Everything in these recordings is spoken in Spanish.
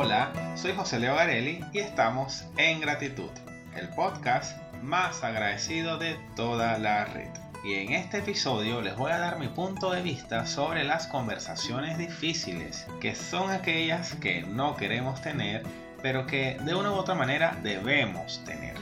Hola, soy José Leo Garelli y estamos en Gratitud, el podcast más agradecido de toda la red. Y en este episodio les voy a dar mi punto de vista sobre las conversaciones difíciles, que son aquellas que no queremos tener, pero que de una u otra manera debemos tener.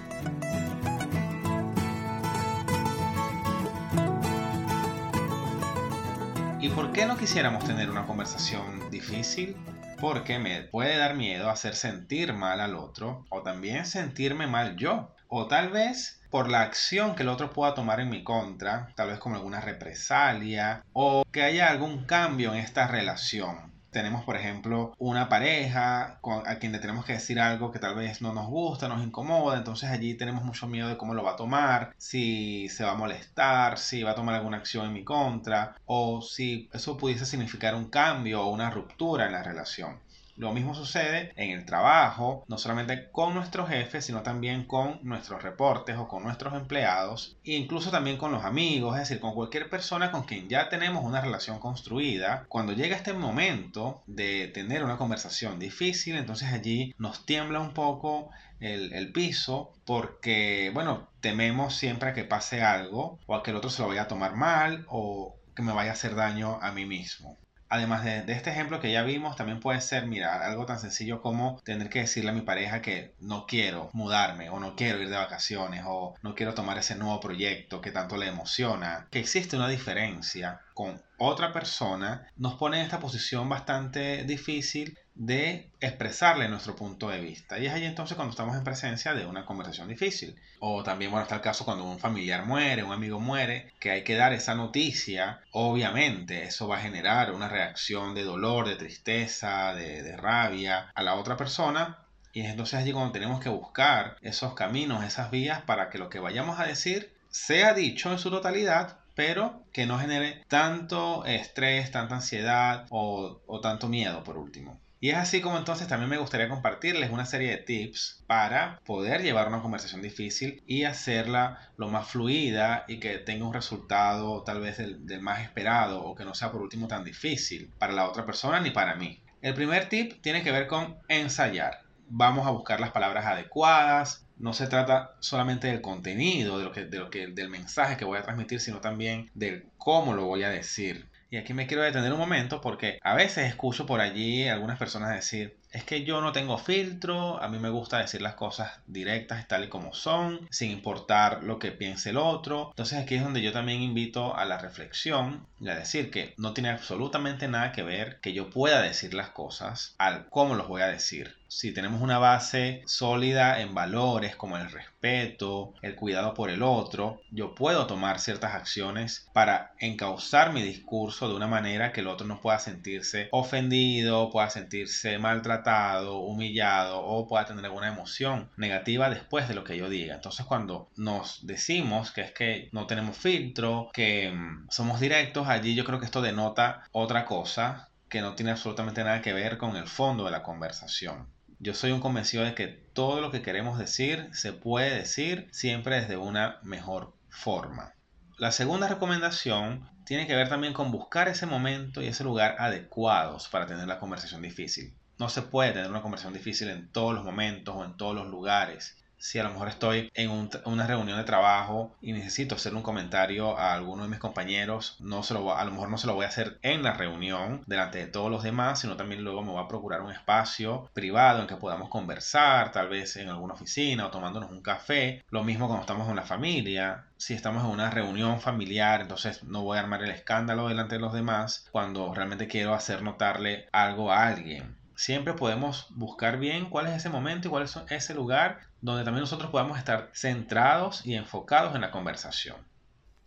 ¿Y por qué no quisiéramos tener una conversación difícil? Porque me puede dar miedo hacer sentir mal al otro o también sentirme mal yo. O tal vez por la acción que el otro pueda tomar en mi contra, tal vez como alguna represalia o que haya algún cambio en esta relación tenemos, por ejemplo, una pareja a quien le tenemos que decir algo que tal vez no nos gusta, nos incomoda, entonces allí tenemos mucho miedo de cómo lo va a tomar, si se va a molestar, si va a tomar alguna acción en mi contra, o si eso pudiese significar un cambio o una ruptura en la relación. Lo mismo sucede en el trabajo, no solamente con nuestros jefes, sino también con nuestros reportes o con nuestros empleados, e incluso también con los amigos, es decir, con cualquier persona con quien ya tenemos una relación construida. Cuando llega este momento de tener una conversación difícil, entonces allí nos tiembla un poco el, el, piso porque, bueno, tememos siempre a que pase algo o a que el otro se lo vaya a tomar mal o que me vaya a hacer daño a mí mismo. Además de, este ejemplo que ya vimos, también puede ser, mira, algo tan sencillo como tener que decirle a mi pareja que no quiero mudarme o no quiero ir de vacaciones o no quiero tomar ese nuevo proyecto que tanto le emociona. Que existe una diferencia con otra persona nos pone en esta posición bastante difícil de expresarle nuestro punto de vista. Y es ahí entonces cuando estamos en presencia de una conversación difícil. O también, bueno, está el caso cuando un familiar muere, un amigo muere, que hay que dar esa noticia. Obviamente eso va a generar una reacción de dolor, de tristeza, de, de rabia a la otra persona. Y es entonces allí cuando tenemos que buscar esos caminos, esas vías para que lo que vayamos a decir sea dicho en su totalidad, pero que no genere tanto estrés, tanta ansiedad o, o tanto miedo por último. Y es así como entonces también me gustaría compartirles una serie de tips para poder llevar una conversación difícil y hacerla lo más fluida y que tenga un resultado tal vez del, más esperado o que no sea por último tan difícil para la otra persona ni para mí. El primer tip tiene que ver con ensayar. Vamos a buscar las palabras adecuadas, no se trata solamente del contenido, de lo que, de lo que, del mensaje que voy a transmitir, sino también del cómo lo voy a decir. Y aquí me quiero detener un momento porque a veces escucho por allí algunas personas decir, es que yo no tengo filtro, a mí me gusta decir las cosas directas tal y como son, sin importar lo que piense el otro. Entonces aquí es donde yo también invito a la reflexión y a decir que no tiene absolutamente nada que ver que yo pueda decir las cosas al cómo los voy a decir si tenemos una base sólida en valores como el respeto, el cuidado por el otro, yo puedo tomar ciertas acciones para encauzar mi discurso de una manera que el otro no pueda sentirse ofendido, pueda sentirse maltratado, humillado o pueda tener alguna emoción negativa después de lo que yo diga. Entonces cuando nos decimos que es que no tenemos filtro, que mm, somos directos, allí yo creo que esto denota otra cosa que no tiene absolutamente nada que ver con el fondo de la conversación. Yo soy un convencido de que todo lo que queremos decir se puede decir siempre desde una mejor forma. La segunda recomendación tiene que ver también con buscar ese momento y ese lugar adecuados para tener la conversación difícil. No se puede tener una conversación difícil en todos los momentos o en todos los lugares si a lo mejor estoy en una reunión de trabajo y necesito hacer un comentario a alguno de mis compañeros, no se lo a lo mejor no se lo voy a hacer en la reunión delante de todos los demás, sino también luego me voy a procurar un espacio privado en que podamos conversar, tal vez en alguna oficina o tomándonos un café. Lo mismo cuando estamos en la familia. Si estamos en una reunión familiar, entonces no voy a armar el escándalo delante de los demás cuando realmente quiero hacer notarle algo a alguien siempre podemos buscar bien cuál es ese momento y cuál es ese lugar donde también nosotros podamos estar centrados y enfocados en la conversación.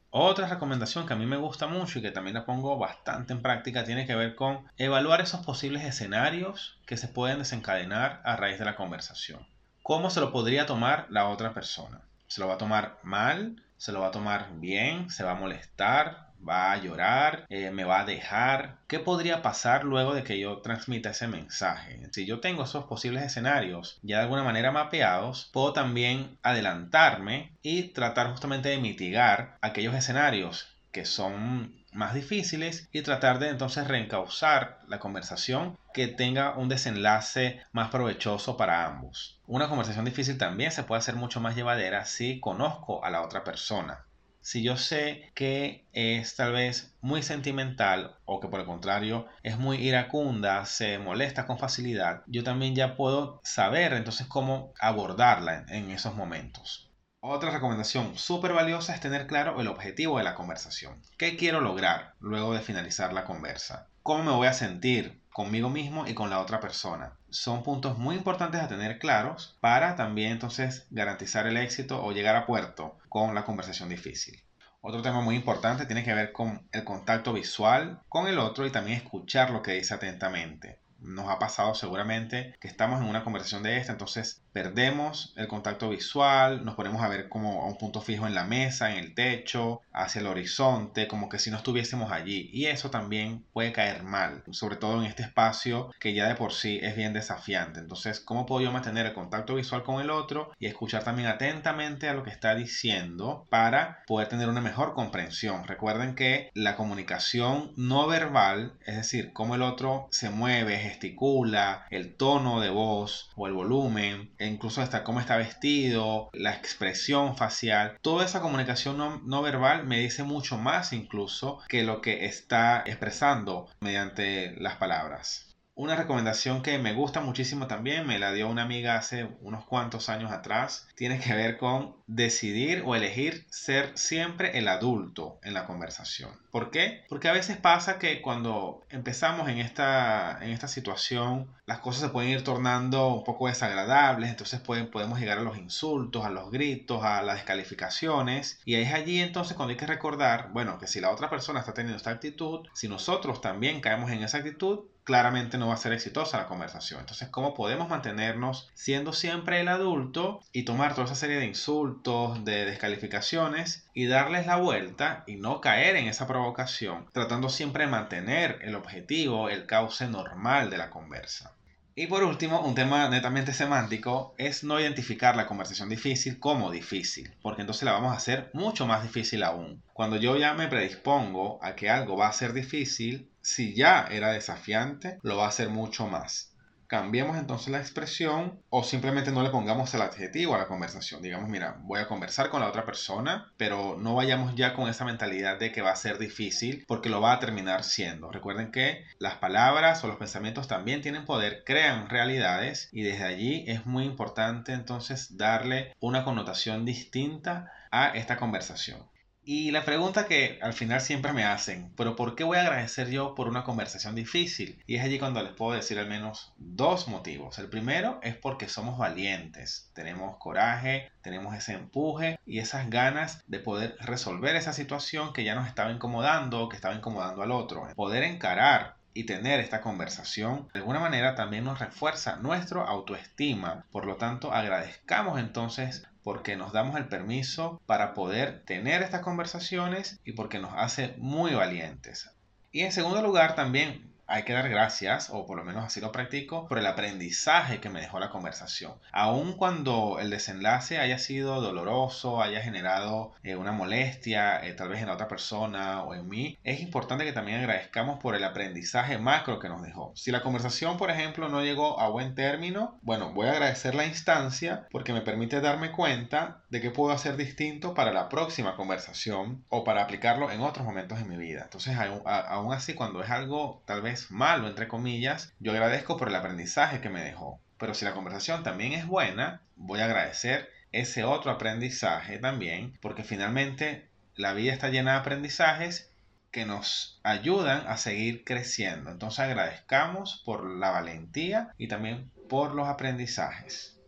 Otra recomendación que a mí me gusta mucho y que también la pongo bastante en práctica tiene que ver con evaluar esos posibles escenarios que se pueden desencadenar a raíz de la conversación. ¿Cómo se lo podría tomar la otra persona? ¿Se lo va a tomar mal? ¿Se lo va a tomar bien? ¿Se va a molestar? Va a llorar, eh, me va a dejar. ¿Qué podría pasar luego de que yo transmita ese mensaje? Si yo tengo esos posibles escenarios ya de alguna manera mapeados, puedo también adelantarme y tratar justamente de mitigar aquellos escenarios que son más difíciles y tratar de entonces reencauzar la conversación que tenga un desenlace más provechoso para ambos. Una conversación difícil también se puede hacer mucho más llevadera si conozco a la otra persona. Si yo sé que es tal vez muy sentimental o que por el contrario es muy iracunda, se molesta con facilidad, yo también ya puedo saber entonces cómo abordarla en, esos momentos. Otra recomendación súper valiosa es tener claro el objetivo de la conversación. ¿Qué quiero lograr luego de finalizar la conversa? ¿Cómo me voy a sentir conmigo mismo y con la otra persona? Son puntos muy importantes a tener claros para también entonces garantizar el éxito o llegar a puerto con la conversación difícil. Otro tema muy importante tiene que ver con el contacto visual con el otro y también escuchar lo que dice atentamente nos ha pasado seguramente que estamos en una conversación de esta, entonces perdemos el contacto visual, nos ponemos a ver como a un punto fijo en la mesa, en el techo, hacia el horizonte, como que si no estuviésemos allí. Y eso también puede caer mal, sobre todo en este espacio que ya de por sí es bien desafiante. Entonces, ¿cómo puedo yo mantener el contacto visual con el otro y escuchar también atentamente a lo que está diciendo para poder tener una mejor comprensión? Recuerden que la comunicación no verbal, es decir, cómo el otro se mueve, gesticula, el tono de voz o el volumen, incluso hasta cómo está vestido, la expresión facial. Toda esa comunicación no, no verbal me dice mucho más incluso que lo que está expresando mediante las palabras. Una recomendación que me gusta muchísimo también, me la dio una amiga hace unos cuantos años atrás, tiene que ver con decidir o elegir ser siempre el adulto en la conversación. ¿Por qué? Porque a veces pasa que cuando empezamos en esta, en esta situación, las cosas se pueden ir tornando un poco desagradables, entonces pueden, podemos llegar a los insultos, a los gritos, a las descalificaciones, y es allí entonces cuando hay que recordar, bueno, que si la otra persona está teniendo esta actitud, si nosotros también caemos en esa actitud, claramente no va a ser exitosa la conversación. Entonces, ¿cómo podemos mantenernos siendo siempre el adulto y tomar toda esa serie de insultos, de descalificaciones y darles la vuelta y no caer en esa provocación, tratando siempre de mantener el objetivo, el cauce normal de la conversa? Y por último, un tema netamente semántico es no identificar la conversación difícil como difícil, porque entonces la vamos a hacer mucho más difícil aún. Cuando yo ya me predispongo a que algo va a ser difícil, si ya era desafiante, lo va a ser mucho más cambiemos entonces la expresión o simplemente no le pongamos el adjetivo a la conversación. Digamos, mira, voy a conversar con la otra persona, pero no vayamos ya con esa mentalidad de que va a ser difícil porque lo va a terminar siendo. Recuerden que las palabras o los pensamientos también tienen poder, crean realidades y desde allí es muy importante entonces darle una connotación distinta a esta conversación. Y la pregunta que al final siempre me hacen, pero ¿por qué voy a agradecer yo por una conversación difícil? Y es allí cuando les puedo decir al menos dos motivos. El primero es porque somos valientes, tenemos coraje, tenemos ese empuje y esas ganas de poder resolver esa situación que ya nos estaba incomodando, que estaba incomodando al otro. Poder encarar y tener esta conversación de alguna manera también nos refuerza nuestra autoestima. Por lo tanto, agradezcamos entonces porque nos damos el permiso para poder tener estas conversaciones y porque nos hace muy valientes. Y en segundo lugar también hay que dar gracias, o por lo menos así lo practico, por el aprendizaje que me dejó la conversación. Aun cuando el desenlace haya sido doloroso, haya generado eh, una molestia, eh, tal vez en la otra persona o en mí, es importante que también agradezcamos por el aprendizaje macro que nos dejó. Si la conversación, por ejemplo, no llegó a buen término, bueno, voy a agradecer la instancia porque me permite darme cuenta de que puedo hacer distinto para la próxima conversación o para aplicarlo en otros momentos en mi vida. Entonces, aún así, cuando es algo tal vez malo, entre comillas, yo agradezco por el aprendizaje que me dejó. Pero si la conversación también es buena, voy a agradecer ese otro aprendizaje también, porque finalmente la vida está llena de aprendizajes que nos ayudan a seguir creciendo. Entonces agradezcamos por la valentía y también por los aprendizajes.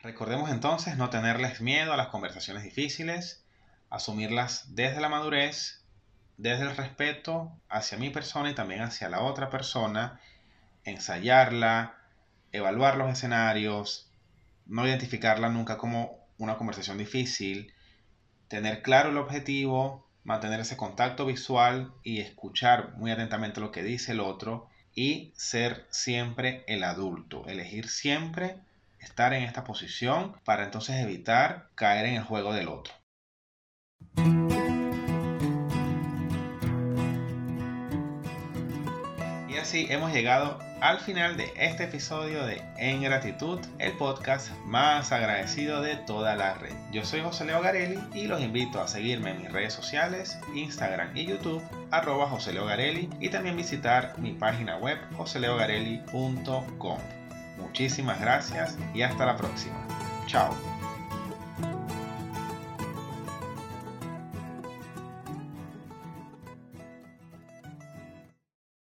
Recordemos entonces no tenerles miedo a las conversaciones difíciles, asumirlas desde la madurez desde el respeto hacia mi persona y también hacia la otra persona, ensayarla, evaluar los escenarios, no identificarla nunca como una conversación difícil, tener claro el objetivo, mantener ese contacto visual y escuchar muy atentamente lo que dice el otro y ser siempre el adulto, elegir siempre estar en esta posición para entonces evitar caer en el juego del otro. Y así hemos llegado al final de este episodio de En Gratitud, el podcast más agradecido de toda la red. Yo soy José Leo Garelli y los invito a seguirme en mis redes sociales, Instagram y YouTube, arroba José Leo Garelli, y también visitar mi página web joseleogarelli.com. Muchísimas gracias y hasta la próxima. Chao.